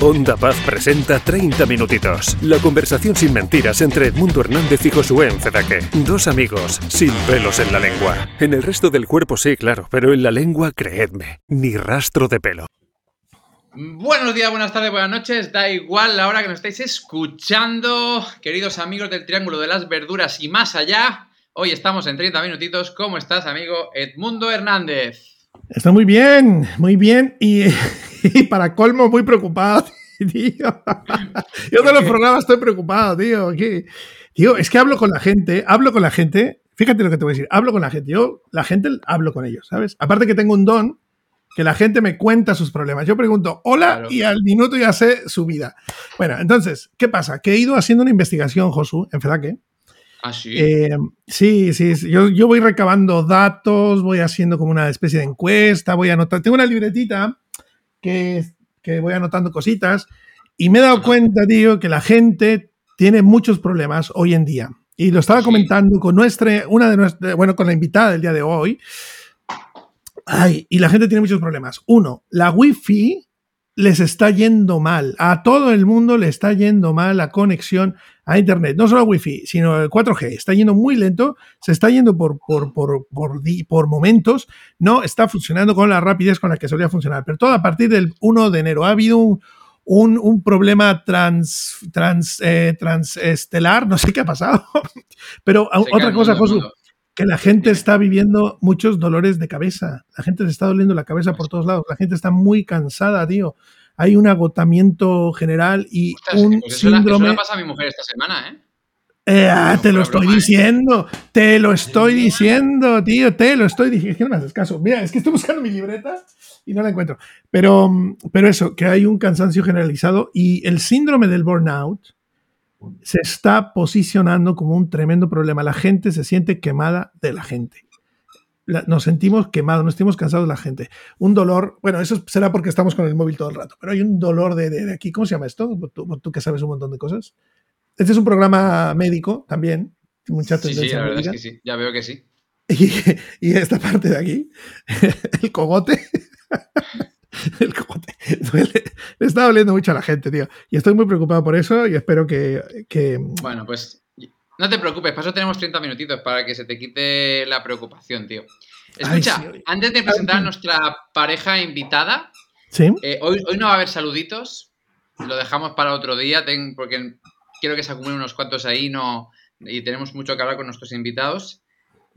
Onda Paz presenta 30 minutitos. La conversación sin mentiras entre Edmundo Hernández y Josué Encedaque. Dos amigos sin pelos en la lengua. En el resto del cuerpo sí, claro, pero en la lengua, creedme, ni rastro de pelo. Buenos días, buenas tardes, buenas noches. Da igual la hora que nos estáis escuchando, queridos amigos del Triángulo de las Verduras y más allá. Hoy estamos en 30 minutitos. ¿Cómo estás, amigo Edmundo Hernández? Está muy bien, muy bien. Y, y para colmo, muy preocupado, tío. Yo de los programas estoy preocupado, tío. Tío, es que hablo con la gente, hablo con la gente. Fíjate lo que te voy a decir. Hablo con la gente. Yo, la gente, hablo con ellos, ¿sabes? Aparte que tengo un don que la gente me cuenta sus problemas. Yo pregunto, hola, y al minuto ya sé su vida. Bueno, entonces, ¿qué pasa? Que he ido haciendo una investigación, Josu, en Fedaque. ¿Ah, sí? Eh, sí, sí. Yo, yo, voy recabando datos, voy haciendo como una especie de encuesta, voy anotando. Tengo una libretita que, que voy anotando cositas y me he dado cuenta, tío, que la gente tiene muchos problemas hoy en día. Y lo estaba comentando con nuestra, una de nuestras, bueno, con la invitada del día de hoy. Ay, y la gente tiene muchos problemas. Uno, la Wi-Fi les está yendo mal. A todo el mundo le está yendo mal la conexión a Internet. No solo a Wi-Fi, sino el 4G. Está yendo muy lento, se está yendo por, por, por, por, por momentos. No está funcionando con la rapidez con la que solía funcionar. Pero todo a partir del 1 de enero. Ha habido un, un, un problema trans, trans, eh, transestelar. No sé qué ha pasado. Pero se otra cosa, Josu que la gente está viviendo muchos dolores de cabeza. La gente se está doliendo la cabeza por todos lados. La gente está muy cansada, tío. Hay un agotamiento general y Ostras, un pues síndrome. Eso le pasa a mi mujer esta semana, ¿eh? Eh, ah, te lo estoy diciendo, te lo estoy diciendo, tío, te lo estoy diciendo. ¿Qué no me haces caso? Mira, es que estoy buscando mi libreta y no la encuentro. Pero, pero eso, que hay un cansancio generalizado y el síndrome del burnout, se está posicionando como un tremendo problema. La gente se siente quemada de la gente. nos sentimos quemados, nos sentimos cansados de la gente. Un dolor, bueno, eso será porque estamos con el móvil todo el rato, pero hay un dolor de, de, de aquí. ¿Cómo se llama esto? Tú, tú, que sabes un montón de cosas. Este es un programa médico también. Mucha sí, sí, la verdad es que sí. Ya veo que sí. Y, y esta parte de aquí, el cogote. el cogote. Le está doliendo mucho a la gente, tío. Y estoy muy preocupado por eso y espero que, que... Bueno, pues no te preocupes, para eso tenemos 30 minutitos para que se te quite la preocupación, tío. Escucha, Ay, sí. antes de presentar a nuestra pareja invitada, ¿Sí? Eh, hoy, hoy, no va a haber saluditos, lo dejamos para otro día, ten, porque quiero que se acumulen unos cuantos ahí no, y tenemos mucho que hablar con nuestros invitados.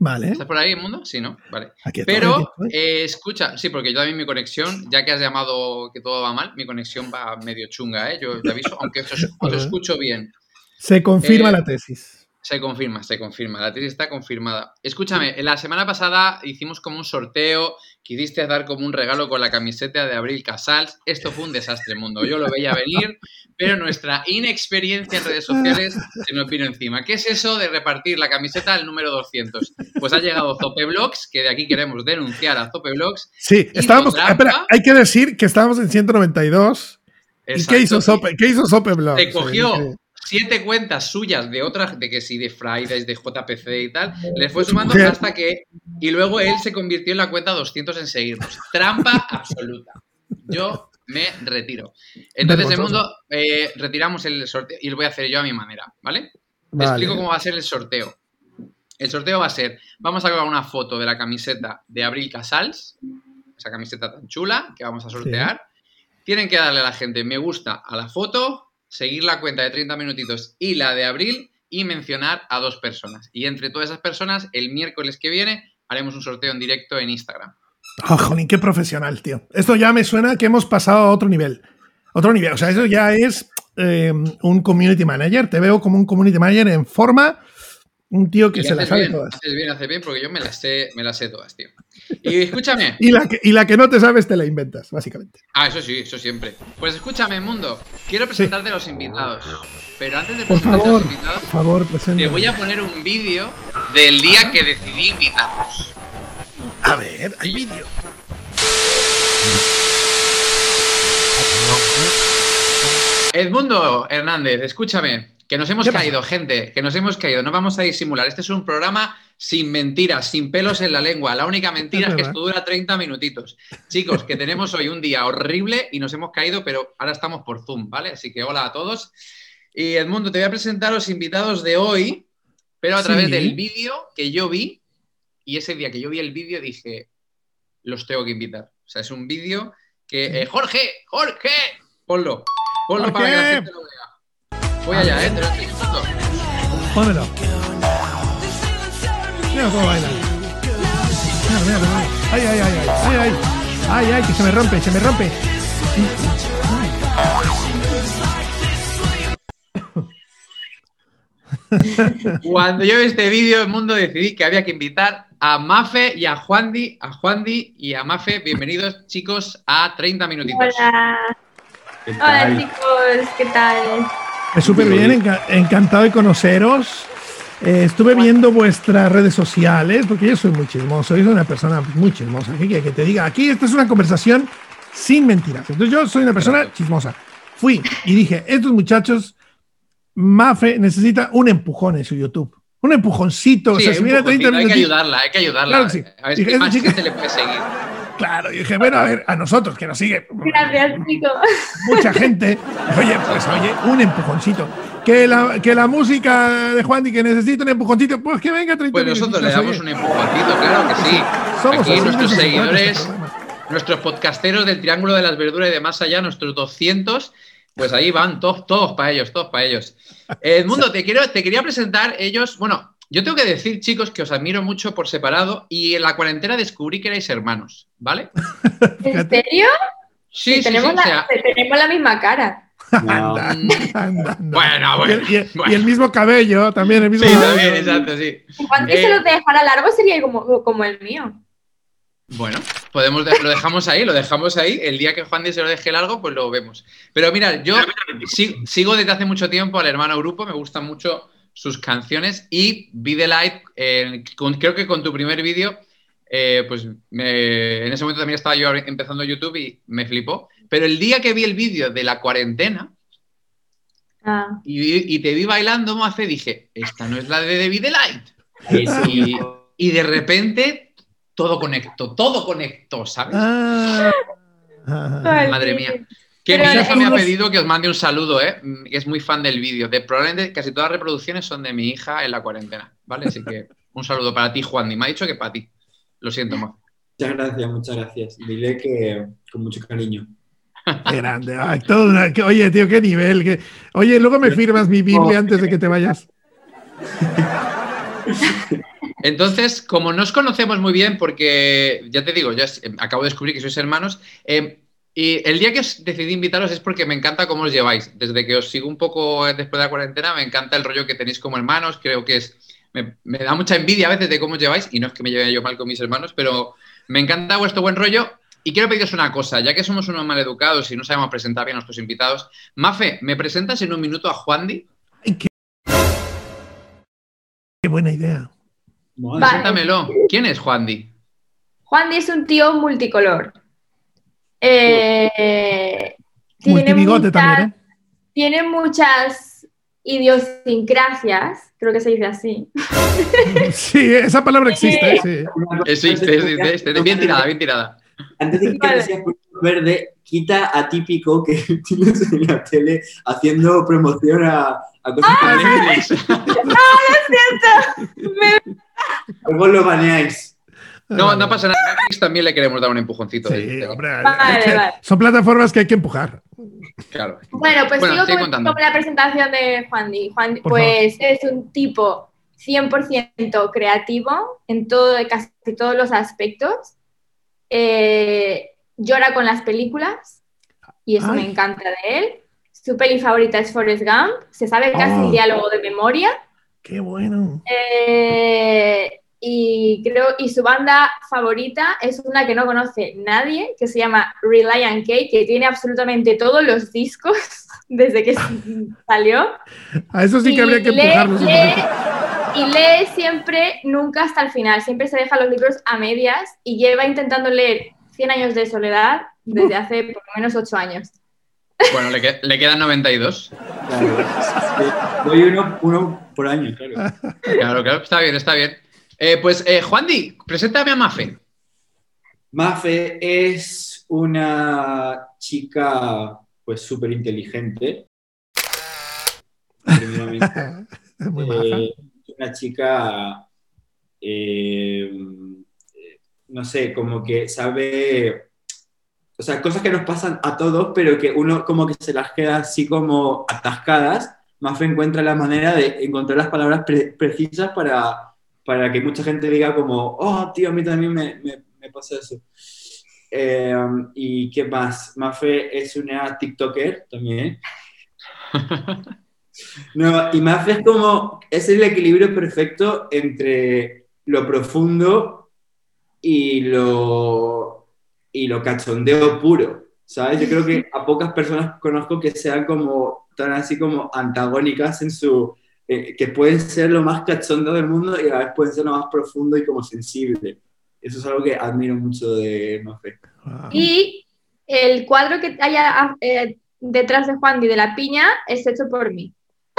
Vale. ¿Estás por ahí, Mundo? Sí, ¿no? Vale. Aquí Pero, aquí. Eh, escucha, sí, porque yo también mi conexión, ya que has llamado que todo va mal, mi conexión va medio chunga, ¿eh? Yo te aviso, aunque os, os escucho bien. Se confirma Eh, la tesis. Se confirma, se confirma. La tesis está confirmada. Escúchame, la semana pasada hicimos como un sorteo, quisiste dar como un regalo con la camiseta de Abril Casals. Esto fue un desastre, mundo. Yo lo veía venir, pero nuestra inexperiencia en redes sociales se nos vino encima. ¿Qué es eso de repartir la camiseta al número 200? Pues ha llegado Zopeblogs, que de aquí queremos denunciar a Zopeblogs. Sí, estábamos. Espera, hay que decir que estábamos en 192. ¿Y qué hizo Sope? ¿Qué hizo Sopeblogs? Te cogió siete cuentas suyas de otras, de que sí, de Fridays, de JPC y tal, les fue sumando hasta que. Y luego él se convirtió en la cuenta 200 en seguirnos. Trampa absoluta. Yo me retiro. Entonces, el mundo, eh, retiramos el sorteo y lo voy a hacer yo a mi manera, ¿vale? Te explico cómo va a ser el sorteo. El sorteo va a ser: vamos a colgar una foto de la camiseta de Abril Casals, esa camiseta tan chula que vamos a sortear. Tienen que darle a la gente me gusta a la foto, seguir la cuenta de 30 minutitos y la de abril y mencionar a dos personas. Y entre todas esas personas, el miércoles que viene haremos un sorteo en directo en Instagram. Oh, jolín, qué profesional, tío. Esto ya me suena que hemos pasado a otro nivel. Otro nivel. O sea, eso ya es eh, un community manager. Te veo como un community manager en forma. Un tío que Y se la haces sabe bien, todas. haces bien, haces bien, porque yo me las sé, me las sé todas, tío. Y escúchame. Y la, que, y la que no te sabes te la inventas, básicamente. Ah, eso sí, eso siempre. Pues escúchame, mundo. Quiero presentarte a los invitados. Pero antes de Por presentarte a los invitados, por favor, te voy a poner un vídeo del día que decidí invitarlos. A ver, hay vídeo. Edmundo Hernández, escúchame. Que nos hemos caído, gente, que nos hemos caído. No vamos a disimular. Este es un programa sin mentiras, sin pelos en la lengua. La única mentira es que esto dura 30 minutitos. Chicos, que tenemos hoy un día horrible y nos hemos caído, pero ahora estamos por Zoom, ¿vale? Así que hola a todos. Y Edmundo, te voy a presentar a los invitados de hoy, pero a través Sí. del vídeo que yo vi. Y ese día que yo vi el vídeo dije, los tengo que invitar. O sea, es un vídeo que... eh, Jorge, Jorge, ponlo. Ponlo para que la gente lo vea. Voy allá, ¿eh? Te lo estoy diciendo. Pónmelo. Mira cómo baila. Mira, mira, mira. Ay, ay, ay, ay, ay, ay. Ay, ay, que se me rompe, se me rompe. Cuando yo vi este vídeo, el mundo decidí que había que invitar a Mafe y a Juandi, a Juandi y a Mafe. Bienvenidos, chicos, a 30 minutitos. Hola, ¿Qué hola chicos, ¿qué tal? Es súper bien, enca- encantado de conoceros. Eh, estuve viendo vuestras redes sociales, porque yo soy muy chismoso, yo soy una persona muy chismosa. ¿Qué que te diga? Aquí esta es una conversación sin mentiras. Entonces yo soy una persona chismosa. Fui y dije, estos muchachos, Mafe necesita un empujón en su YouTube. Un empujoncito. Sí, o sea, si un poco, 30 sí, hay que ayudarla, hay que ayudarla. Claro sí. A ver Dije, más chica- gente le puede seguir. Claro, y dije, bueno, a ver, a nosotros que nos sigue Gracias chicos. mucha gente. Oye, pues oye, un empujoncito. Que la, que la música de Juan y que necesita un empujoncito, pues que venga 30 Pues nosotros le damos oye. un empujoncito, claro que sí. Somos Aquí nuestros seguidores, nuestros podcasteros del Triángulo de las Verduras y de más allá, nuestros 200, pues ahí van todos, todos para ellos, todos para ellos. Edmundo, te, quiero, te quería presentar ellos. Bueno, yo tengo que decir, chicos, que os admiro mucho por separado y en la cuarentena descubrí que erais hermanos, ¿vale? ¿En serio? Sí, sí, tenemos, sí, la, o sea, tenemos la misma cara. No. Anda, Mm. anda, anda. Bueno, bueno, Y el, y el- bueno. y el mismo cabello, también el mismo Sí, cabello. también, exacto, sí. Si Juan Eh. se lo dejara largo sería como, como el mío. Bueno, podemos de- lo dejamos ahí, lo dejamos ahí. El día que Juan Di se lo deje largo, pues lo vemos. Pero mira, yo si- sigo desde hace mucho tiempo al hermano grupo, me gustan mucho sus canciones y vi The Light, eh, con- creo que con tu primer vídeo, eh, pues me- en ese momento también estaba yo empezando YouTube y me flipó. Pero el día que vi el vídeo de la cuarentena Ah. y, te vi bailando, Mafe, dije, esta no es la de David The Light. Y, y de repente todo conectó, todo conectó, ¿sabes? Ah. Madre mía. Que Pero mi hija me ha pedido que os mande un saludo, ¿eh? Que es muy fan del vídeo. De, probablemente casi todas las reproducciones son de mi hija en la cuarentena, ¿vale? Así que un saludo para ti, Juan. Y me ha dicho que para ti. Lo siento, más. Muchas gracias, muchas gracias. Dile que con mucho cariño. Qué grande. Ay, todo una- que- oye, tío, qué nivel. que- oye, luego me firmas mi Biblia antes de que te vayas. Entonces, como nos conocemos muy bien, porque ya te digo, ya es- eh, acabo de descubrir que sois hermanos, eh, y el día que os decidí invitaros es porque me encanta cómo os lleváis. Desde que os sigo un poco eh, después de la cuarentena, me encanta el rollo que tenéis como hermanos. Creo que es. Me, me da mucha envidia a veces de cómo os lleváis, y no es que me lleve yo mal con mis hermanos, pero me encanta vuestro buen rollo. Y quiero pediros una cosa, ya que somos unos maleducados y no sabemos presentar bien a nuestros invitados. Mafe, ¿me presentas en un minuto a Juandi? Ay, qué, qué buena idea. Vale. Preséntamelo. ¿Quién es Juandi? Juan Di es un tío multicolor. Eh, tiene, Multibigote muchas, también, ¿eh? tiene muchas idiosincrasias, creo que se dice así. Sí, esa palabra existe, sí. Una cosa Existe, existe, existe. Bien tirada, bien tirada. Antes de que Vale. te seas verde, quita atípico que tienes en la tele haciendo promoción a, a cosas A que Netflix. luego lo baneáis. No, no pasa nada. Netflix también le queremos dar un empujoncito. Sí, de- hombre, Vale, vale. Son plataformas que hay que empujar. Claro. Bueno, pues Bueno, sigo con, la presentación de Juan Di. Juan Por pues es un tipo 100% creativo en todo, casi todos los aspectos. Eh, llora con las películas y eso Ay. me encanta de él. Su peli favorita es Forrest Gump. Se sabe casi Oh. el diálogo de memoria. Qué bueno. Eh, y creo y su banda favorita es una que no conoce nadie, que se llama Reliant K, que tiene absolutamente todos los discos desde que salió. A eso sí que Y habría que empujarlos. lee- y lee siempre, nunca hasta el final, siempre se deja los libros a medias y lleva intentando leer 100 años de soledad desde hace por lo menos 8 años. Bueno, le, que- le quedan 92. Claro. Doy uno, uno por año, claro. Claro, claro, está bien, está bien. Eh, pues, eh, Juan Di, preséntame a Mafe. Mafe es una chica pues súper inteligente. Eh, una chica, eh, no sé, como que sabe, o sea, cosas que nos pasan a todos, pero que uno como que se las queda así como atascadas. Mafe encuentra la manera de encontrar las palabras pre- precisas para, para que mucha gente diga como, oh, tío, a mí también me, me- me pasa eso. Eh, ¿Y qué más? Mafe es una TikToker también. No, y Mafe es como, es el equilibrio perfecto entre lo profundo y lo, y lo cachondeo puro, ¿sabes? Yo creo que a pocas personas conozco que sean como, tan así como antagónicas en su, eh, que pueden ser lo más cachondo del mundo y a la vez pueden ser lo más profundo y como sensible. Eso es algo que admiro mucho de Mafe. Wow. Y el cuadro que haya eh, detrás de Juan Di de la piña es hecho por mí.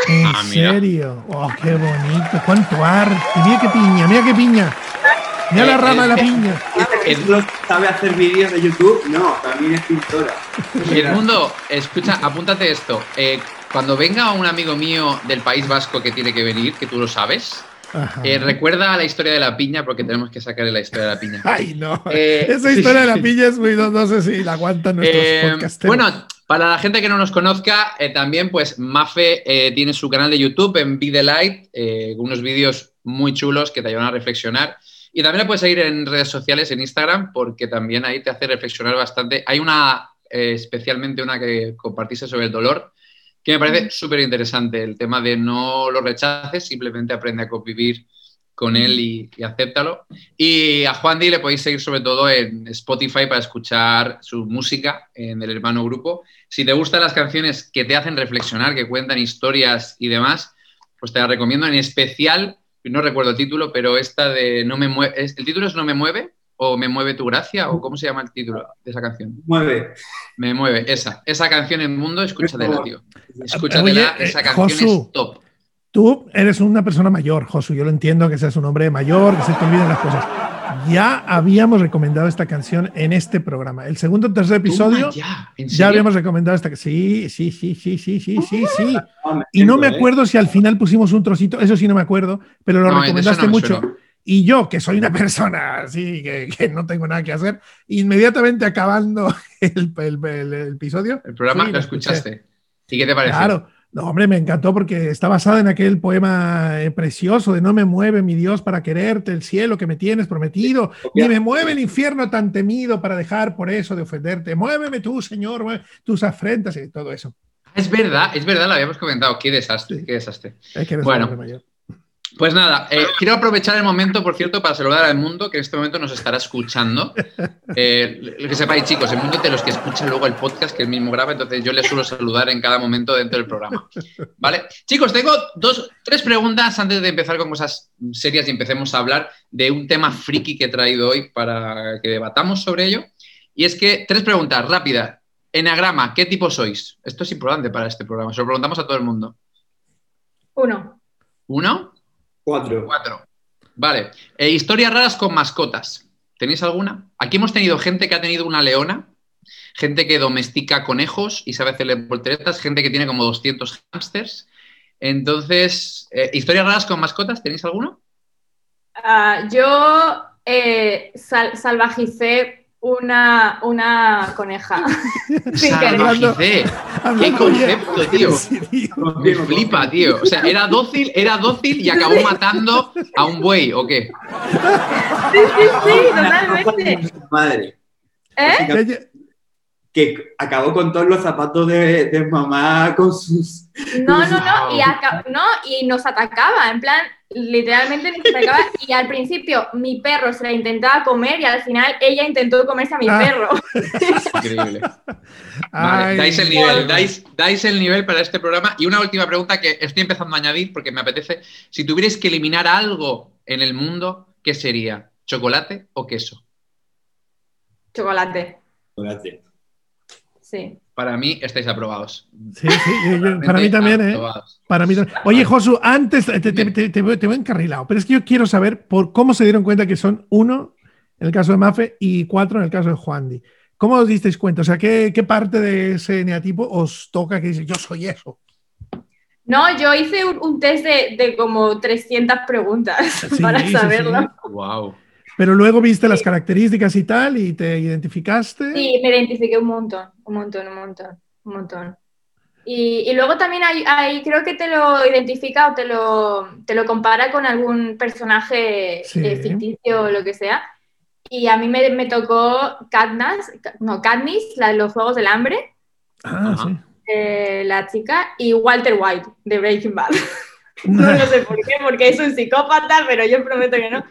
¿En Ah, serio? Oh, qué bonito. ¿Cuánto arte? Mira qué piña, mira qué piña. Mira la Eh, rama de la eh, piña. ¿Es solo sabe hacer vídeos de YouTube? No, también es pintora. Edmundo, escucha, apúntate esto. Eh, cuando venga un amigo mío del País Vasco que tiene que venir, que tú lo sabes, eh, recuerda la historia de la piña porque tenemos que sacarle la historia de la piña. Ay, no. Eh, Esa historia de la piña es muy. No, no sé si la aguantan nuestros Eh, podcasteros. bueno, para la gente que no nos conozca, eh, también pues Mafe eh, tiene su canal de YouTube en Be The Light, eh, unos vídeos muy chulos que te ayudan a reflexionar. Y también la puedes seguir en redes sociales, en Instagram, porque también ahí te hace reflexionar bastante. Hay una, especialmente una que compartiste sobre el dolor, que me parece súper interesante. El tema de no lo rechaces, simplemente aprende a convivir con él y, y acéptalo. Y a Juan Di le podéis seguir sobre todo en Spotify para escuchar su música en el hermano grupo. Si te gustan las canciones que te hacen reflexionar, que cuentan historias y demás, pues te las recomiendo en especial, no recuerdo el título, pero esta de No me mueve, ¿el título es No me mueve? ¿O Me mueve tu gracia? ¿O cómo se llama el título de esa canción? Mueve. Me mueve, esa. Esa canción en mundo, escúchatela, tío. Oye, Escúchatela, eh, esa canción Josu. es top. Tú eres una persona mayor, Josu. Yo lo entiendo que seas un hombre mayor, que se te olviden las cosas. Ya habíamos recomendado esta canción en este programa. El segundo o tercer episodio ya, ¿en ya habíamos recomendado esta. Sí, sí, sí, sí, sí, sí, sí, sí. Ah, Y no me ¿eh? acuerdo si al final pusimos un trocito, eso sí no me acuerdo, pero lo No, recomendaste no mucho. suena. Y yo, que soy una persona así, que, que no tengo nada que hacer, inmediatamente acabando el, el- el- el episodio. El programa sí, lo escuché. escuchaste. ¿Y qué te pareció? Claro. No, hombre, me encantó porque está basada en aquel poema eh, precioso de No me mueve mi Dios para quererte, el cielo que me tienes prometido, ni me mueve el infierno tan temido para dejar por eso de ofenderte. Muéveme tú, Señor, tus afrentas y todo eso. Es verdad, es verdad, lo habíamos comentado. Qué desastre, Sí. qué desastre. Es que eres Bueno. mayor. Pues nada, eh, quiero aprovechar el momento, por cierto, para saludar al mundo que en este momento nos estará escuchando. Eh, que sepáis, chicos, el mundo de los que escuchan luego el podcast que él mismo graba, entonces yo les suelo saludar en cada momento dentro del programa. ¿Vale? Chicos, tengo dos, tres preguntas antes de empezar con cosas serias y empecemos a hablar de un tema friki que he traído hoy para que debatamos sobre ello. Y es que, tres preguntas rápidas. Enagrama, ¿qué tipo sois? Esto es importante para este programa, se lo preguntamos a todo el mundo. Uno. ¿Uno? Cuatro. Cuatro. Vale. Eh, historias raras con mascotas. ¿Tenéis alguna? Aquí hemos tenido gente que ha tenido una leona, gente que domestica conejos y sabe hacerle volteretas, gente que tiene como 200 hámsters. Entonces, eh, ¿historias raras con mascotas? ¿Tenéis alguna? Ah, yo eh, sal- salvajicé una, una coneja. ¿Qué concepto, tío? Me flipa, tío. O sea, era dócil, era dócil y acabó matando a un buey, ¿o qué? Sí, sí, sí, totalmente. Madre. ¿Eh? Que acabó con todos los zapatos de, de mamá, con sus. No, no, no, y, no, y nos atacaba, en plan, literalmente nos atacaba. Y al principio mi perro se la intentaba comer y al final ella intentó comerse a mi Ah. perro. Increíble. Vale, dais el nivel, dais, dais el nivel para este programa. Y una última pregunta que estoy empezando a añadir porque me apetece. Si tuvierais que eliminar algo en el mundo, ¿qué sería? ¿Chocolate o queso? Chocolate, Chocolate. sí. Para mí estáis aprobados. Sí, sí, yo- yo- para mí también, ¿eh? Aprobados. Para mí también. Oye, Josu, antes te, te, te, te voy- te voy encarrilado, pero es que yo quiero saber por cómo se dieron cuenta que son uno en el caso de Mafe y cuatro en el caso de Juandi. ¿Cómo os disteis cuenta? O sea, ¿qué, qué parte de ese eneatipo os toca que dice yo soy eso? No, yo hice un, un test de, de como 300 preguntas Sí, para sí, sí. saberlo. Wow. Pero luego viste las características y tal y te identificaste. Sí, me identifiqué un montón, un montón, un montón, un montón. Y, y luego también hay, hay- creo que te lo identifica o te lo, te lo compara con algún personaje Sí. eh, ficticio o lo que sea. Y a mí me, me tocó Katniss, no, Katniss, la de los Juegos del Hambre, Ah, sí. eh, la chica, y Walter White, de Breaking Bad. No lo sé por qué, porque es un psicópata, pero yo prometo que no.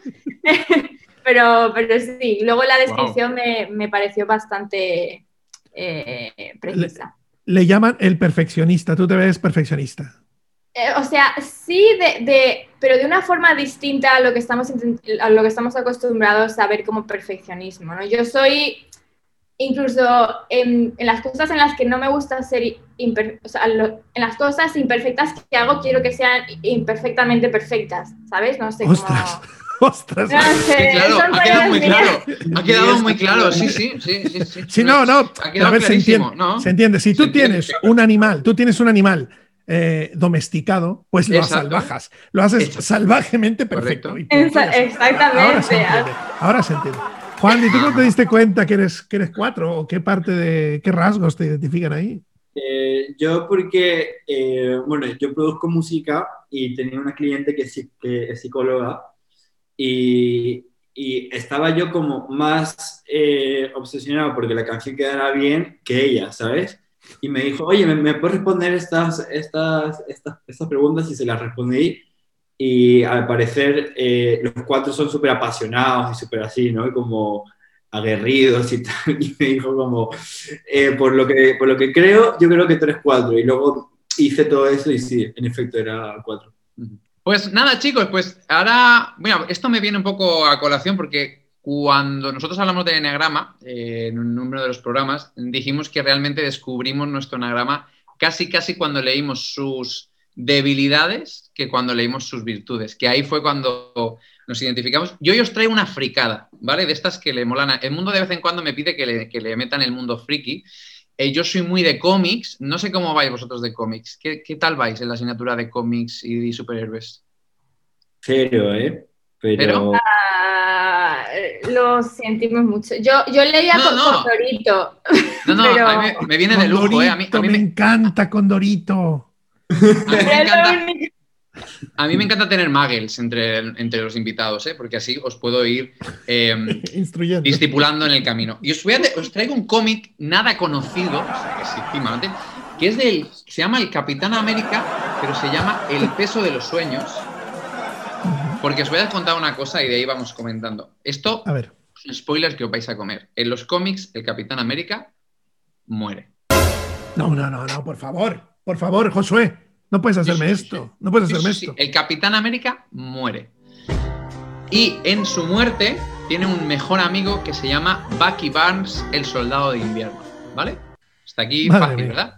pero, pero sí, luego la descripción me, me pareció bastante eh, precisa. Le llaman el perfeccionista. Tú te ves perfeccionista. Eh, o sea, sí, de, de- pero de una forma distinta a lo que estamos, a lo que estamos acostumbrados a ver como perfeccionismo, ¿no? Yo soy, incluso en, en las cosas en las que no me gusta ser imper- o sea, lo- en las cosas imperfectas que hago, quiero que sean imperfectamente perfectas, ¿sabes? No sé Ostras. cómo... Ostras. No sé, Sí, claro, son ha quedado muy claro. Ha quedado muy claro, sí, sí, sí, sí. sí. Sí, no, no. Ha pero quedado a ver, se entiende, ¿no? se entiende. Si tú entiende, tienes claro. un animal, tú tienes un animal eh, domesticado, pues lo Exacto. salvajas. Lo haces Exacto. salvajemente perfecto. Y exactamente. Ahora se entiende. Ahora se entiende. Juan, ¿y tú cómo te diste cuenta que eres, que eres cuatro? ¿O qué parte de qué rasgos te identifican ahí? Eh, yo porque, eh, bueno, yo produzco música y tenía una cliente que, es que es psicóloga y, y estaba yo como más eh, obsesionado porque la canción quedara bien que ella, ¿sabes? Y me dijo, oye, ¿me, me puedes responder estas, estas, estas, estas preguntas? Y se las respondí. Y al parecer eh, los cuatro son súper apasionados y súper así, ¿no? Y como aguerridos y tal. Y me dijo como, eh, por, lo que, por lo que creo, yo creo que tú eres cuatro. Y luego hice todo eso y sí, en efecto era cuatro. Pues nada, chicos, pues ahora, bueno, esto me viene un poco a colación porque cuando nosotros hablamos de enagrama, eh, en un número de los programas, dijimos que realmente descubrimos nuestro enagrama casi, casi cuando leímos sus debilidades que cuando leímos sus virtudes, que ahí fue cuando nos identificamos. Yo hoy os traigo una fricada, ¿vale? De estas que le molan. El mundo de vez en cuando me pide que le, que le metan el mundo friki. Eh, yo soy muy de cómics, no sé cómo vais vosotros de cómics. ¿Qué, qué tal vais en la asignatura de cómics y de superhéroes? Cero, ¿eh? Pero, Pero- Ah, lo sentimos mucho. Yo, yo leía No, con, no. con Dorito. No, no, Pero- a mí me, me viene de lujo, ¿eh? A mí, a Condorito, mí me me, encanta Condorito. a mí me encanta. A mí me encanta tener muggles entre, entre los invitados, ¿eh? Porque así os puedo ir eh, Instruyendo. discipulando en el camino. Y os, voy a te- os traigo un cómic nada conocido, o sea, que sí, últimamente, que es del, se llama El Capitán América, pero se llama El peso de los sueños, porque os voy a contar una cosa y de ahí vamos comentando. Esto A ver. es un spoiler que os vais a comer. En los cómics, el Capitán América muere. No, no, no, no, por favor. Por favor, Josué. No puedes hacerme Sí, sí, esto. No puedes hacerme sí. esto. El Capitán América muere. Y en su muerte tiene un mejor amigo que se llama Bucky Barnes, el soldado de invierno. ¿Vale? Hasta aquí Madre fácil, mía. ¿verdad?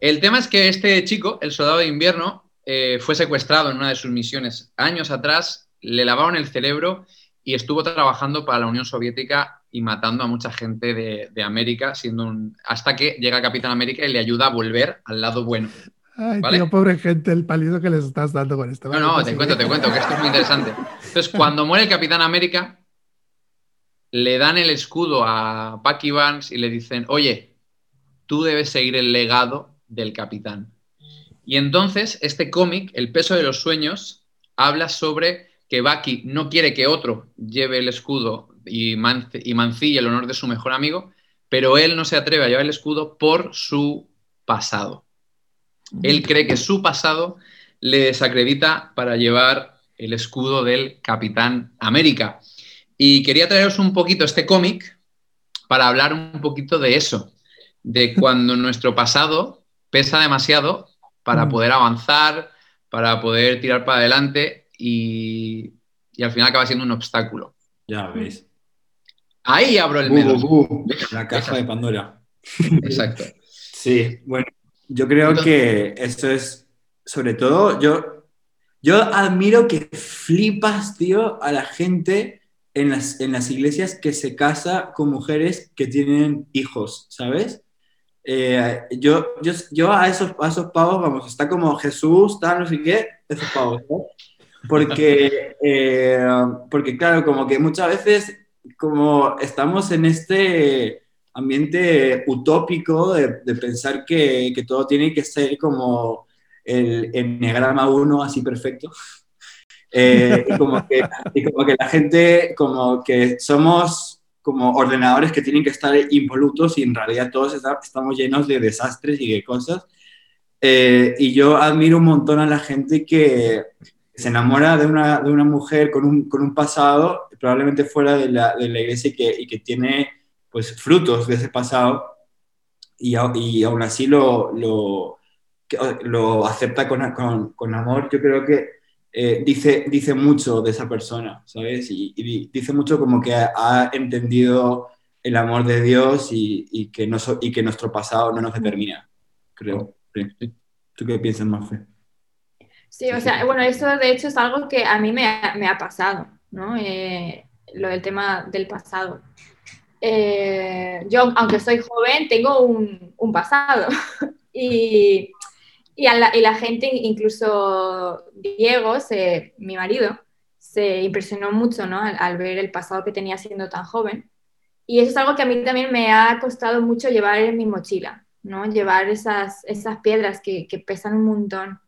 El tema es que este chico, el soldado de invierno, eh, fue secuestrado en una de sus misiones años atrás, le lavaron el cerebro y estuvo trabajando para la Unión Soviética y matando a mucha gente de, de América, siendo un, hasta que llega Capitán América y le ayuda a volver al lado bueno. Ay, ¿Vale? tío, pobre gente, el palizo que les estás dando con esto. No, no, pues te cuento, te cuento, que esto es muy interesante. Entonces, cuando muere el Capitán América, le dan el escudo a Bucky Barnes y le dicen, oye, tú debes seguir el legado del capitán. Y entonces, este cómic, El peso de los sueños, habla sobre que Bucky no quiere que otro lleve el escudo y, y mancille el honor de su mejor amigo, pero él no se atreve a llevar el escudo por su pasado. Él cree que su pasado le desacredita para llevar el escudo del Capitán América. Y quería traeros un poquito este cómic para hablar un poquito de eso, de cuando nuestro pasado pesa demasiado para poder avanzar, para poder tirar para adelante y, y al final acaba siendo un obstáculo. ya ves. Ahí abro el bu. La caja de Pandora. Exacto. Sí, bueno, yo creo que esto es, sobre todo, yo, yo admiro que flipas, tío, a la gente en las, en las iglesias que se casa con mujeres que tienen hijos, ¿sabes? Eh, yo, yo, yo a, esos, a esos pavos, vamos, está como Jesús, tal, no sé qué, esos pavos, ¿no? Porque, eh, porque claro, como que muchas veces como estamos en este ambiente utópico de, pensar que, todo tiene que ser como el enneagrama 1 así perfecto. Eh, y, como que, la gente, como que somos como ordenadores que tienen que estar involutos y en realidad todos está, estamos llenos de desastres y de cosas. Eh, y yo admiro un montón a la gente que se enamora de una, de una mujer con un, con un pasado, probablemente fuera de la, de la iglesia y que, tiene pues frutos de ese pasado y, aún así lo, lo, acepta con, con, amor. Yo creo que eh, dice, dice mucho de esa persona, ¿sabes? Y, dice mucho como que ha, entendido el amor de Dios y, que no y que nuestro pasado no nos determina, creo. ¿Tú qué piensas, Mafe? Sí, o sea, bueno, eso de hecho es algo que a mí me ha, me ha pasado, ¿no? Eh, lo del tema del pasado. Eh, yo, aunque soy joven, tengo un, un pasado. y, y, la, y, la, gente, incluso Diego, se, mi marido, se impresionó mucho ¿no? al, ver el pasado que tenía siendo tan joven. Y eso es algo que a mí también me ha costado mucho llevar en mi mochila, ¿no? Llevar esas, esas piedras que, que pesan un montón.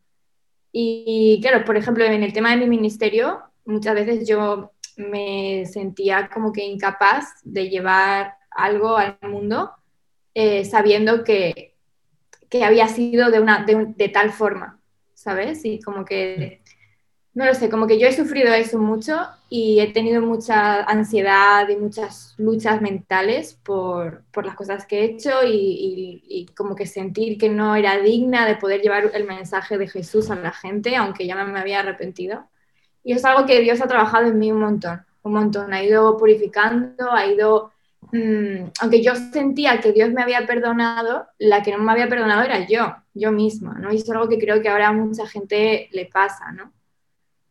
Y claro, por ejemplo, en el tema de mi ministerio, muchas veces yo me sentía como que incapaz de llevar algo al mundo eh, sabiendo que, que había sido de, una, de, de, tal forma, ¿sabes? Y como que, no lo sé, como que yo he sufrido eso mucho y he tenido mucha ansiedad y muchas luchas mentales por, por las cosas que he hecho y, y, y, como que sentir que no era digna de poder llevar el mensaje de Jesús a la gente, aunque ya me había arrepentido. Y es algo que Dios ha trabajado en mí un montón, un montón. Ha ido purificando, ha ido mmm, aunque yo sentía que Dios me había perdonado, la que no me había perdonado era yo, yo misma, ¿no? Y es algo que creo que ahora a mucha gente le pasa, ¿no?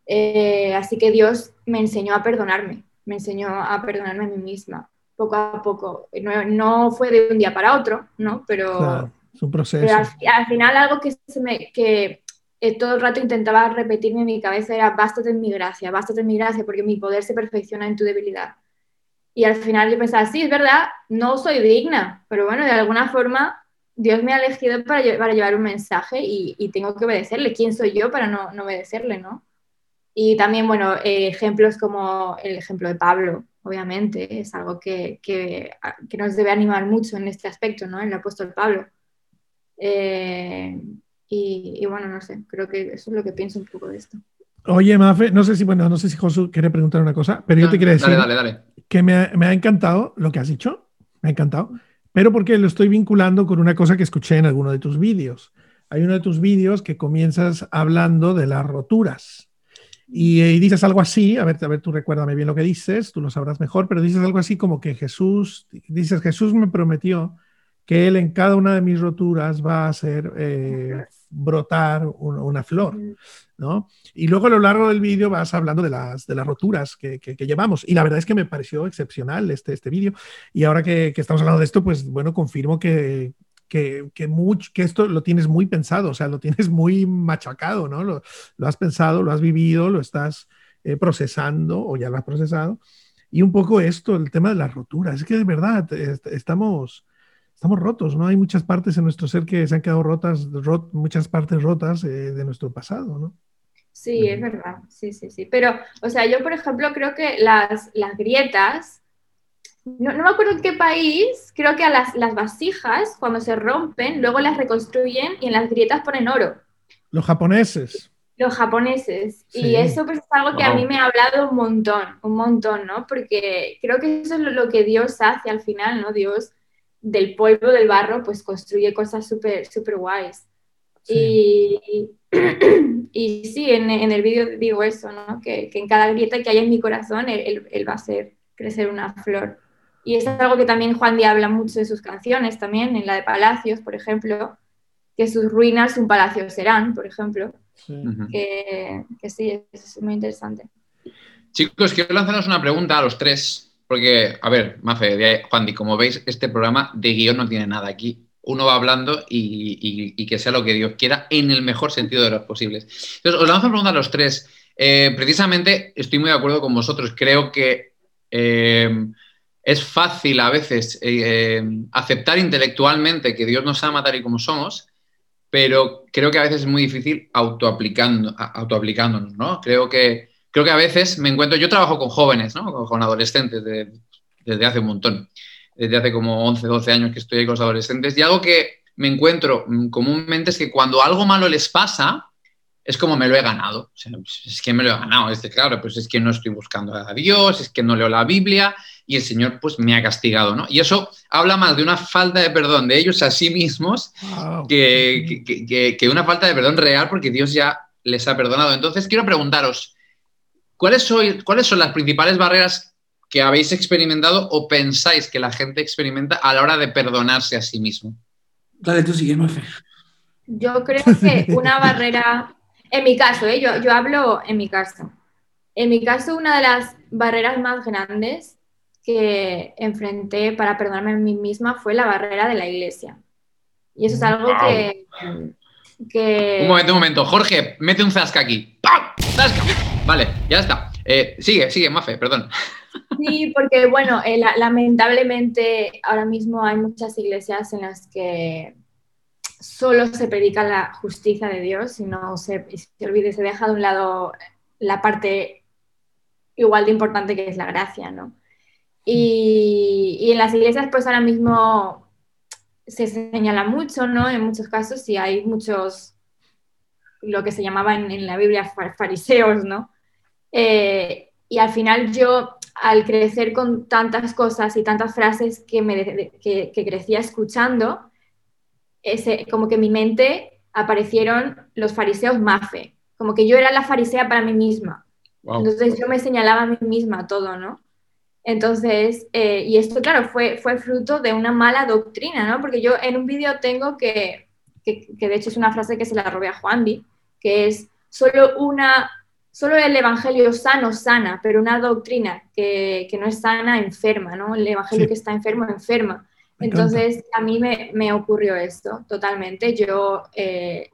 Eh, así que Dios me enseñó a perdonarme, me enseñó a perdonarme a mí misma, poco a poco. No, no fue de un día para otro, ¿no? Pero, claro, es un proceso. Pero al, al, final algo que, se me, que eh, todo el rato intentaba repetirme en mi cabeza era, bástate en mi gracia, bástate en mi gracia, porque mi poder se perfecciona en tu debilidad. Y al final yo pensaba, sí, es verdad, no soy digna, pero bueno, de alguna forma Dios me ha elegido para, para llevar un mensaje y, y, tengo que obedecerle. ¿Quién soy yo para no, no obedecerle, no? Y también, bueno, eh, ejemplos como el ejemplo de Pablo, obviamente, es algo que, que, que, nos debe animar mucho en este aspecto, ¿no? El apóstol Pablo. Eh, y, y, bueno, no sé, creo que eso es lo que pienso un poco de esto. Oye, Mafe, no sé si, bueno, no sé si Josu quiere preguntar una cosa, pero yo te quería decir dale, dale, dale. que me ha, me ha, encantado lo que has dicho, me ha encantado, pero porque lo estoy vinculando con una cosa que escuché en alguno de tus vídeos. Hay uno de tus vídeos que comienzas hablando de las roturas y, y, dices algo así, a ver, a ver, tú recuérdame bien lo que dices, tú lo sabrás mejor, pero dices algo así como que Jesús, dices, Jesús me prometió que él en cada una de mis roturas va a hacer eh, brotar una, una, flor, ¿no? Y luego a lo largo del vídeo vas hablando de las, de las roturas que, que, que, llevamos. Y la verdad es que me pareció excepcional este, este vídeo. Y ahora que, que, estamos hablando de esto, pues bueno, confirmo que, que, que, mucho, que esto lo tienes muy pensado, o sea, lo tienes muy machacado, ¿no? Lo, lo has pensado, lo has vivido, lo estás eh, procesando o ya lo has procesado. Y un poco esto, el tema de las roturas. Es que de verdad estamos estamos rotos, ¿no? Hay muchas partes en nuestro ser que se han quedado rotas, rot, muchas partes rotas eh, de nuestro pasado, ¿no? Sí, es verdad, sí, sí, sí. Pero, o sea, yo, por ejemplo, creo que las, las grietas, no, no, me acuerdo en qué país, creo que a las, las vasijas, cuando se rompen, luego las reconstruyen y en las grietas ponen oro. Los japoneses. Los japoneses. Sí. Y eso pues, es algo que wow. a mí me ha hablado un montón, un montón, ¿no? Porque creo que eso es lo que Dios hace al final, ¿no? Dios del polvo, del barro, pues construye cosas súper super guays. Sí. Y, y, sí, en, en el vídeo digo eso, ¿no? Que, que, en cada grieta que hay en mi corazón, él, él, él, va a hacer crecer una flor. Y es algo que también Juan Di habla mucho en sus canciones, también en la de Palacios, por ejemplo, que sus ruinas un palacio serán, por ejemplo. Que, sí, es muy interesante. Chicos, quiero lanzarnos una pregunta a los tres, porque, a ver, Mafe, Juan Di, como veis, este programa de guion no tiene nada aquí. Uno va hablando y, que sea lo que Dios quiera en el mejor sentido de los posibles. Entonces, os lanzo una pregunta a los tres. Eh, precisamente estoy muy de acuerdo con vosotros. Creo que eh, es fácil a veces eh, aceptar intelectualmente que Dios nos ama tal y como somos, pero creo que a veces es muy difícil autoaplicando, autoaplicándonos, ¿no? Creo que, creo que a veces me encuentro, yo trabajo con jóvenes, ¿no? Con adolescentes desde hace un montón, desde hace como 11, 12 años que estoy ahí con los adolescentes, y algo que me encuentro comúnmente es que cuando algo malo les pasa, es como me lo he ganado. Es que me lo he ganado. Es de, claro, pues es que no estoy buscando a Dios, es que no leo la Biblia y el Señor pues me ha castigado, ¿no? Y eso habla más de una falta de perdón de ellos a sí mismos que, que, una falta de perdón real porque Dios ya les ha perdonado. Entonces quiero preguntaros, ¿cuáles, ¿cuáles son las principales barreras que habéis experimentado o pensáis que la gente experimenta a la hora de perdonarse a sí mismo? Dale, tú sigue, Yo creo que una barrera en mi caso, ¿eh? yo, yo hablo en mi caso. En mi caso, una de las barreras más grandes que enfrenté para perdonarme a mí misma fue la barrera de la iglesia. Y eso es algo que, Un momento, un momento. Jorge, mete un zasca aquí. ¡Pam! ¡Zasca! Vale, ya está. Eh, sigue, sigue, Mafe, perdón. Sí, porque bueno, eh, lamentablemente ahora mismo hay muchas iglesias en las que solo se predica la justicia de Dios y no se, se olvide, se deja de un lado la parte igual de importante que es la gracia, ¿no? Y, en las iglesias pues ahora mismo se señala mucho, ¿no? En muchos casos y hay muchos, lo que se llamaba en, la Biblia fariseos, ¿no? Eh, y al final yo, al crecer con tantas cosas y tantas frases que, me, que crecía escuchando, ese, como que en mi mente aparecieron los fariseos mafe, como que yo era la farisea para mí misma. Entonces yo me señalaba a mí misma todo, ¿no? Entonces, eh, y esto, claro, fue, fue fruto de una mala doctrina, ¿no? Porque yo en un vídeo tengo que, que, de hecho es una frase que se la robé a Juanvi, que es solo una, solo el evangelio sano sana, pero una doctrina que, que no es sana enferma, ¿no? El evangelio que está enfermo enferma. Entonces, a mí me, ocurrió esto totalmente. Yo, eh,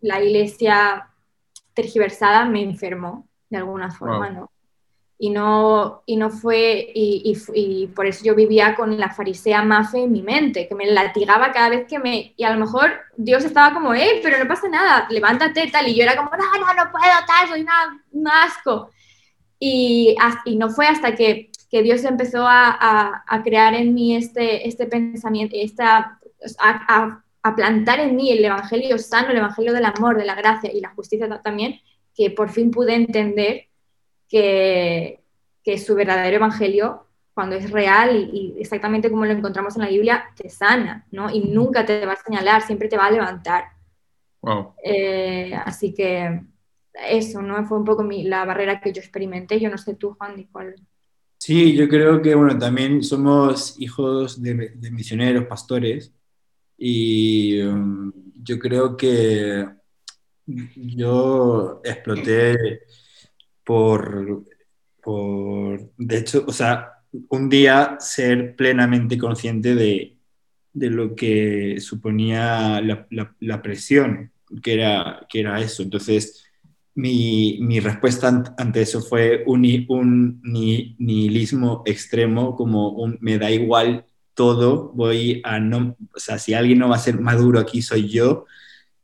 la iglesia tergiversada me enfermó de alguna forma, ¿no? Y no, y no fue, y, por eso yo vivía con la farisea mafe en mi mente, que me latigaba cada vez que me, y a lo mejor Dios estaba como, eh, pero no pasa nada, levántate, tal, y yo era como, no, no, no puedo, tal, soy un asco. Y, y no fue hasta que que Dios empezó a, crear en mí este, este pensamiento, esta, a, plantar en mí el Evangelio sano, el Evangelio del amor, de la gracia y la justicia también, que por fin pude entender que, que su verdadero Evangelio, cuando es real y, exactamente como lo encontramos en la Biblia, te sana, ¿no? Y nunca te va a señalar, siempre te va a levantar. Eh, así que eso, ¿no? Fue un poco la barrera que yo experimenté. Yo no sé tú, Juan, ni cuál. Sí, yo creo que, bueno, también somos hijos de, misioneros, pastores, y um, yo creo que yo exploté por, por, de hecho, o sea, un día ser plenamente consciente de, de lo que suponía la, la, presión, que era, que era eso. Entonces, mi, mi, respuesta ante eso fue un, un nihilismo extremo, como un me da igual todo, voy a no, o sea, si alguien no va a ser maduro aquí soy yo,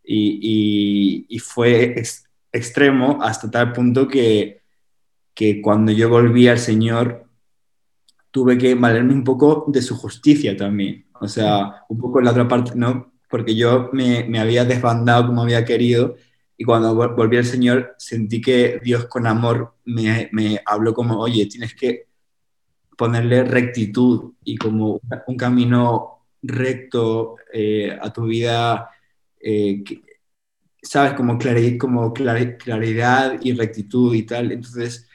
y, y, fue extremo hasta tal punto que, que cuando yo volví al Señor tuve que valerme un poco de su justicia también, o sea, un poco en la otra parte, ¿no? Porque yo me, me había desbandado como había querido y cuando volví al Señor, sentí que Dios con amor me, me habló como, oye, tienes que ponerle rectitud y como un camino recto eh, a tu vida, eh, ¿sabes? Como, claridad, como claridad y rectitud y tal. Entonces,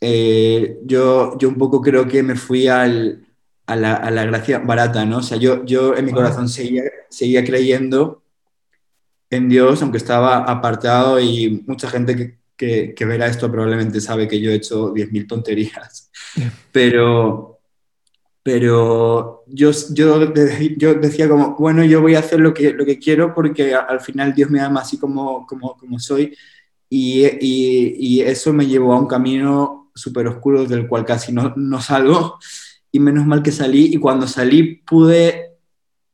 eh, yo, yo un poco creo que me fui al, a la, a la gracia barata, ¿no? O sea, yo, yo en mi corazón seguía, seguía creyendo en Dios, aunque estaba apartado y mucha gente que, que, que verá esto probablemente sabe que yo he hecho 10.000 tonterías. Pero, pero yo, yo, yo decía como, bueno, yo voy a hacer lo que, lo que quiero porque al final Dios me ama así como, como, como soy y, y, y eso me llevó a un camino súper oscuro del cual casi no, no salgo y menos mal que salí y cuando salí pude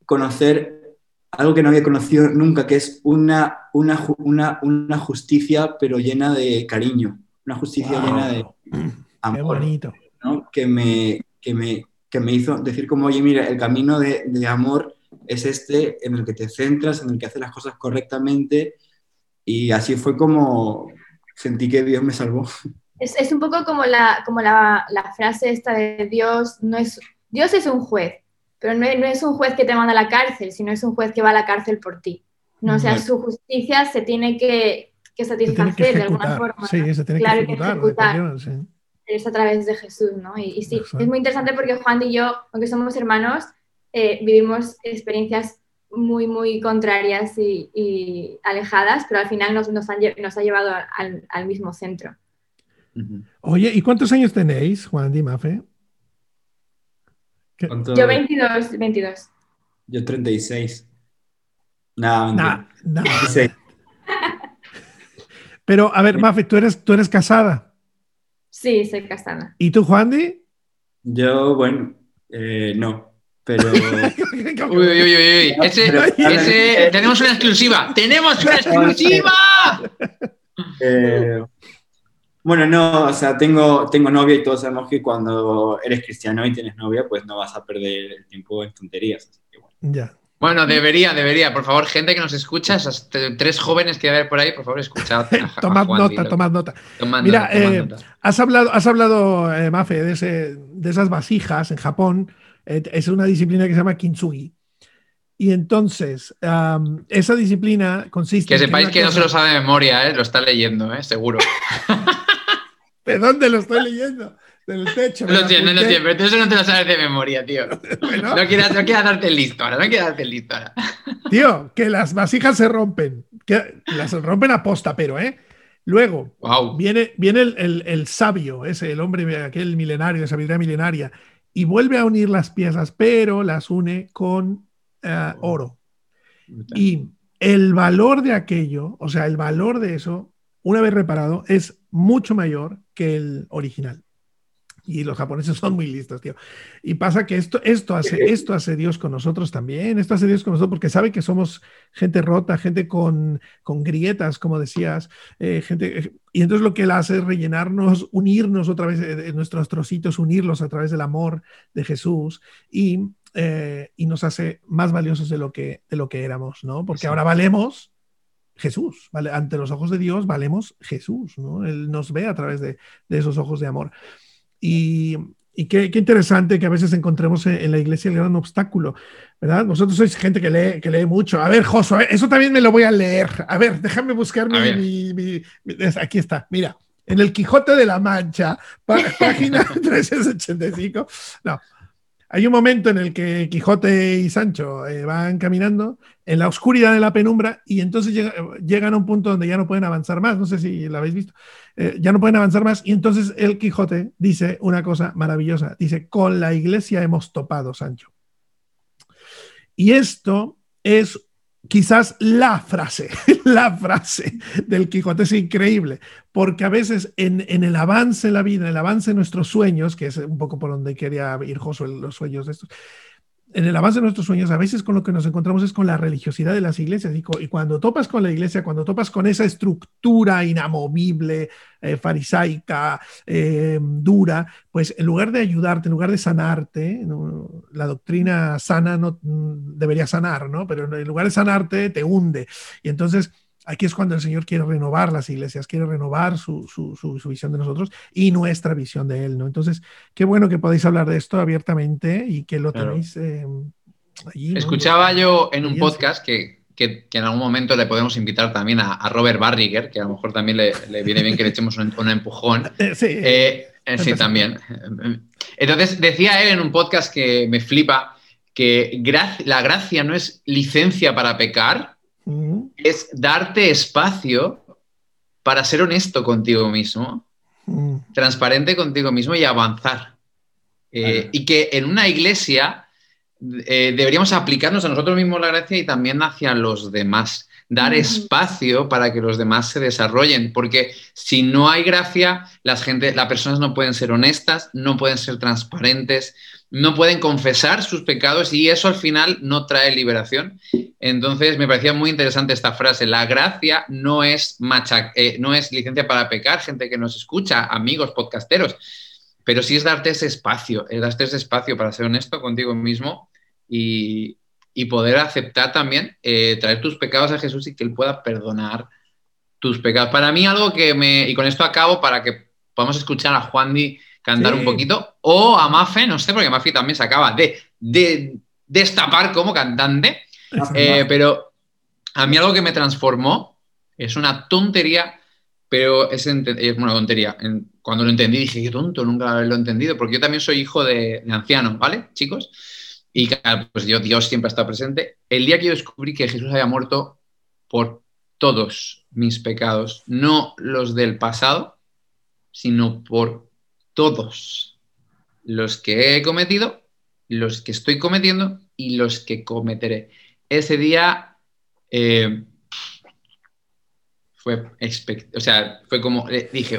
conocer algo que no había conocido nunca, que es una, una, una, una justicia pero llena de cariño, una justicia Wow. llena de Qué amor. bonito. ¿no? que, me, que, me, que me hizo decir como, oye, mira, el camino de, de amor es este en el que te centras, en el que haces las cosas correctamente y así fue como sentí que Dios me salvó. Es, es un poco como, la, como la, la frase esta de Dios, no es, Dios es un juez, pero no, es- no es un juez que te manda a la cárcel, sino es un juez que va a la cárcel por ti. No, o sea, su justicia se tiene que, que Se tiene satisfacer que de alguna forma. Sí, se tiene Claro, que que ejecutar. sí. Es a través de Jesús, ¿no? Y, y sí, es muy interesante porque Juan y yo, aunque somos hermanos, eh, vivimos experiencias muy, muy contrarias y, y alejadas, pero al final nos, nos, han lle- nos ha llevado al, al mismo centro. Oye, ¿y cuántos años tenéis, Juan Di Mafe? Yo 22, 22. Yo 36. Nada, mentira. Nah, nah. 26. Pero, a ver, Mafe, tú eres, tú eres casada. Sí, soy casada. ¿Y tú, Juan Di? Yo, bueno, eh, no, pero... Uy, uy, uy, uy, uy. Ese, Pero- ese- tenemos una exclusiva. ¡Tenemos una exclusiva! eh, bueno, no, o sea, tengo, tengo novia y todos sabemos que cuando eres cristiano y tienes novia, pues no vas a perder el tiempo en tonterías. así que bueno. Ya. Bueno, debería, debería. Por favor, gente que nos escucha, esas tres jóvenes que hay por ahí, por favor, escuchad. Tomad nota, tomad nota. tomad Mira, nota, eh. Has hablado, has hablado eh, Mafe, de, ese- de esas vasijas en Japón. Eh, es una disciplina que se llama kintsugi. Y entonces, am, esa disciplina consiste Que sepáis que no se lo sabe de memoria, ¿eh? lo está leyendo, ¿eh? seguro. ¿De dónde lo estoy leyendo? Del techo. me Lo entiendo, lo pero tú eso no te lo sabes de memoria, tío. Bueno, No quieras, no quieras darte listo ahora, no quieras darte listo ahora. tío, que las vasijas se rompen. Que las rompen a posta, pero, ¿eh? Luego, Wow. Viene, viene el, el- el sabio, ese, el hombre, aquel milenario, de sabiduría milenaria, y vuelve a unir las piezas, pero las une con eh, oro. Y el valor de aquello, o sea, el valor de eso, una vez reparado, es mucho mayor que el original. Y los japoneses son muy listos, tío. Y pasa que esto, esto, hace, esto hace Dios con nosotros también. Esto hace Dios con nosotros porque sabe que somos gente rota, gente con, con grietas, como decías. eh, gente, y entonces lo que él hace es rellenarnos, unirnos otra vez eh, en nuestros trocitos, unirlos a través del amor de Jesús y, eh, y nos hace más valiosos de lo que, de lo que éramos, ¿no? Porque Sí. ahora valemos Jesús, ¿vale? Ante los ojos de Dios valemos Jesús, ¿no? Él nos ve a través de, de esos ojos de amor. Y, y qué, qué, interesante que a veces encontremos en, en, la iglesia el gran obstáculo, ¿verdad? Vosotros sois gente que lee, que lee mucho. A ver, Joso, eso también me lo voy a leer. A ver, déjame buscar mi, mi, mi, mi, Aquí está, mira. En el Quijote de la Mancha, página 385. No, hay un momento en el que Quijote y Sancho eh, van caminando en la oscuridad de la penumbra y entonces llega, llegan a un punto donde ya no pueden avanzar más. No sé si lo habéis visto. Eh, ya no pueden avanzar más y entonces el Quijote dice una cosa maravillosa. Dice, con la iglesia hemos topado, Sancho. Y esto es quizás la frase, la frase del Quijote es increíble, porque a veces en, en, el avance de la vida, en el avance de nuestros sueños, que es un poco por donde quería ir Josué, los sueños de estos, en el avance de nuestros sueños, a veces con lo que nos encontramos es con la religiosidad de las iglesias. Y, cuando topas con la iglesia, cuando topas con esa estructura inamovible, eh, farisaica, eh, dura, pues en lugar de ayudarte, en lugar de sanarte, la doctrina sana no debería sanar, ¿no? Pero en lugar de sanarte, te hunde. Y entonces aquí es cuando el Señor quiere renovar las iglesias, quiere renovar su, su, su, su, visión de nosotros y nuestra visión de Él, ¿no? Entonces, qué bueno que podéis hablar de esto abiertamente y que lo tenéis eh, allí. Escuchaba yo en un podcast que, que, que, en algún momento le podemos invitar también a, a Robert Barriger, que a lo mejor también le, le viene bien que le echemos un, un empujón. sí. Eh, Eh, sí, también. Entonces, decía él en un podcast que me flipa que la gracia no es licencia para pecar, Mm, es darte espacio para ser honesto contigo mismo, mm, transparente contigo mismo y avanzar. Eh. Y que en una iglesia eh, deberíamos aplicarnos a nosotros mismos la gracia y también hacia los demás. Dar espacio para que los demás se desarrollen, porque si no hay gracia, las, gente, las personas no pueden ser honestas, no pueden ser transparentes, no pueden confesar sus pecados y eso al final no trae liberación. Entonces me parecía muy interesante esta frase. La gracia no es, macha- eh, no es licencia para pecar, gente que nos escucha, amigos, podcasteros, pero sí es darte ese espacio, es darte ese espacio para ser honesto contigo mismo y, y poder aceptar también, eh, traer tus pecados a Jesús y que Él pueda perdonar tus pecados. Para mí algo que me, y con esto acabo para que podamos escuchar a Juan Di cantar Sí. un poquito, o a Mafe, no sé, porque Mafe también se acaba de, de destapar como cantante. Eh, pero a mí algo que me transformó es una tontería, pero es, una tontería. Cuando lo entendí dije, qué tonto, nunca lo he entendido, porque yo también soy hijo de, de anciano, ¿vale, chicos? Y claro, pues yo, Dios siempre está presente. El día que yo descubrí que Jesús había muerto por todos mis pecados, no los del pasado, sino por todos los que he cometido, los que estoy cometiendo y los que cometeré. Ese día eh, fue, o sea, fue como, dije,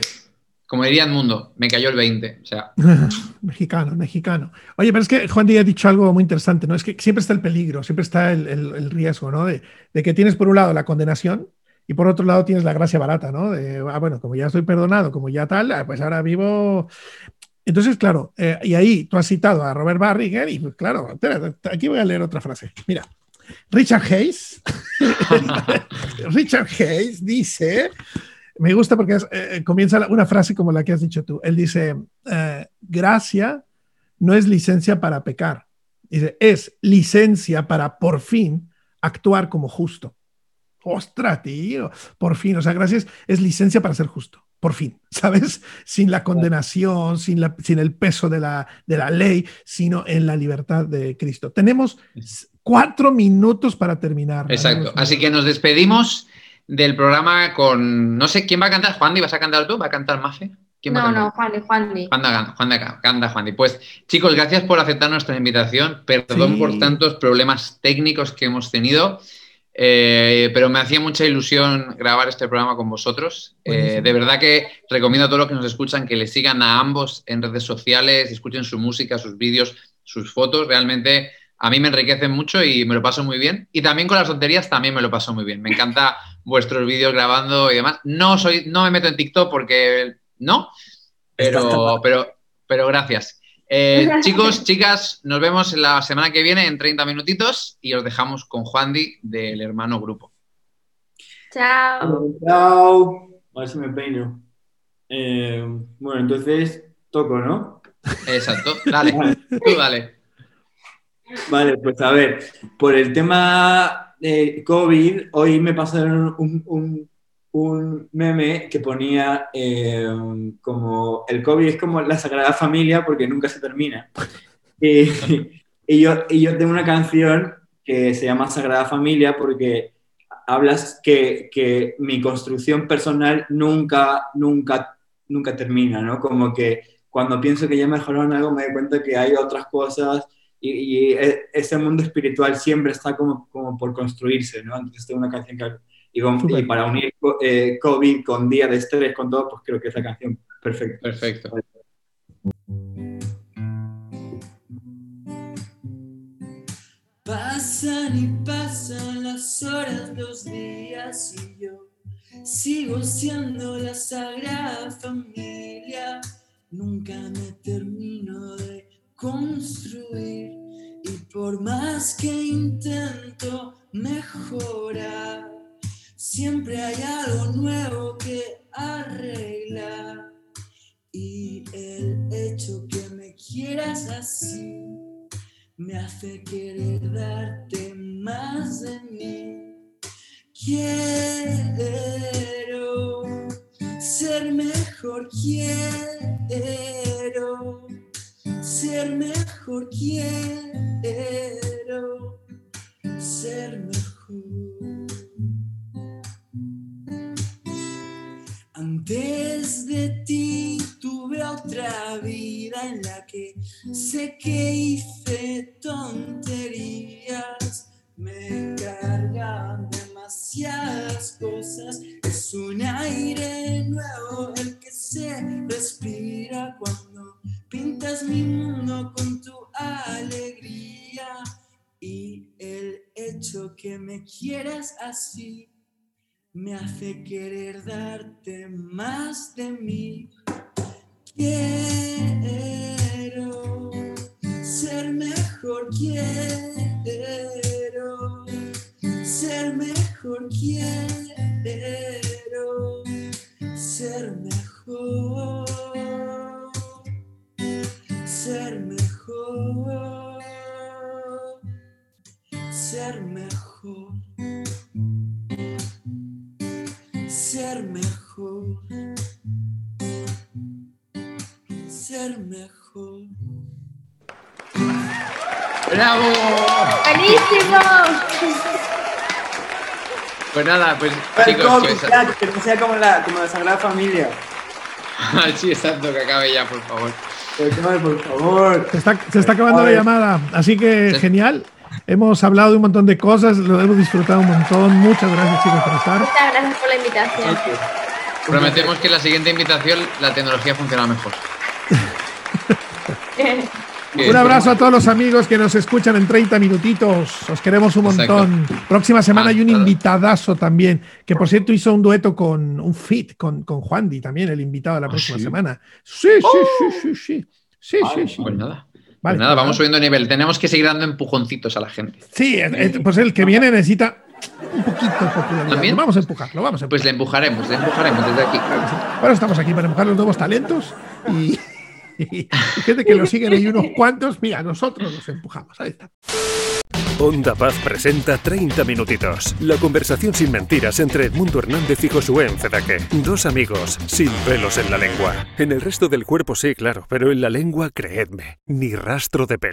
como diría el mundo, me cayó el 20. O sea, mexicano, mexicano. Oye, pero es que Juan Díaz ha dicho algo muy interesante, ¿no? Es que siempre está el peligro, siempre está el, riesgo, ¿no? De que tienes por un lado la condenación y por otro lado tienes la gracia barata, ¿no? De, ah, bueno, como ya estoy perdonado, como ya tal, ah, pues ahora vivo. Entonces, claro, eh, y ahí tú has citado a Robert Barringer y pues, claro, aquí voy a leer otra frase. Mira, Richard Hayes, Richard Hayes dice, me gusta porque eh, comienza una frase como la que has dicho tú. Él dice, eh, gracia no es licencia para pecar. Dice, es licencia para por fin actuar como justo. Ostras, tío, por fin. O sea, gracias es licencia para ser justo. Por fin, ¿sabes? Sin la condenación, sin, la, sin el peso de la, de la ley, sino en la libertad de Cristo. Tenemos cuatro minutos para terminar. exacto. Así que nos despedimos del programa con, no sé, ¿quién va a cantar? Juan, ¿vas a cantar tú? ¿Va a cantar Mafe? ¿Quién va a No, no, Juan, Juan. Juan da, Juan da- canta Juan Di. Pues chicos, gracias por aceptar nuestra invitación. Perdón Sí. por tantos problemas técnicos que hemos tenido, eh, pero me hacía mucha ilusión grabar este programa con vosotros. Eh, de verdad que recomiendo a todos los que nos escuchan que le sigan a ambos en redes sociales, escuchen su música, sus vídeos, sus fotos. Realmente a mí me enriquecen mucho y me lo paso muy bien. Y también con las tonterías también me lo paso muy bien. Me encanta vuestros vídeos grabando y demás. No soy, no me meto en TikTok porque no, pero, pero, pero gracias. Eh, chicos, chicas, nos vemos la semana que viene en 30 minutitos y os dejamos con Juan Di del hermano grupo. Chao. Chao. A ver si me peino. Eh, bueno, entonces toco, ¿no? Exacto, dale, tú dale. Vale, pues a ver, por el tema de COVID, hoy me pasaron un, un- un meme que ponía eh, como el COVID es como la Sagrada Familia porque nunca se termina. Y, y yo, y yo tengo una canción que se llama Sagrada Familia porque hablas que, que mi construcción personal nunca, nunca, nunca termina, ¿no? Como que cuando pienso que ya mejoraron algo me doy cuenta que hay otras cosas y, y e- ese mundo espiritual siempre está como, como por construirse, ¿no? Entonces tengo una canción que... Y, con- Súper. y para unir eh, COVID con día de estrés, con todo, pues creo que es la canción perfecta. Perfecto. Pasan y pasan las horas, los días y yo sigo siendo la sagrada familia. Nunca me termino de construir y por más que intento mejorar, siempre hay algo nuevo que arreglar. Y el hecho que me quieras así me hace querer darte más de mí. Quiero ser mejor, quiero ser mejor quiero, hace querer darte más de mí. Ser mejor. ¡Bravo! ¡Buenísimo! Pues nada, pues Pero chicos, que esa- sea- que no sea como la, como la Sagrada Familia. sí, exacto, que acabe ya, por favor. Por favor. Se está, se está acabando la llamada, así que Sí. genial. Hemos hablado de un montón de cosas, lo hemos disfrutado un montón. Muchas gracias, chicos, por estar. Muchas gracias por la invitación. Prometemos que en la siguiente invitación la tecnología funciona mejor. Un abrazo a todos los amigos que nos escuchan en 30 minutitos. Os queremos un Exacto. montón. Próxima semana hay un Hasta- invitadazo también, que por cierto hizo un dueto con un fit con, con Juan Di también, el invitado de la ¿Ah, próxima sí? semana. Sí, sí, sí, sí, sí. Sí, sí, sí. Pues nada. Vale. Pues nada, vamos subiendo nivel. Tenemos que seguir dando empujoncitos a la gente. Sí, pues el que viene necesita un poquito de. ¿También? Vamos a empujarlo, vamos a empujarlo. Pues le empujaremos, le empujaremos desde aquí. Bueno, estamos aquí para empujar los nuevos talentos y, y que lo siguen hay unos cuantos. Mira, nosotros los empujamos. Ahí está. Onda Paz presenta 30 minutitos. La conversación sin mentiras entre Edmundo Hernández y Josué Encedaque. Dos amigos sin pelos en la lengua. En el resto del cuerpo sí, claro, pero en la lengua, creedme, ni rastro de pelo.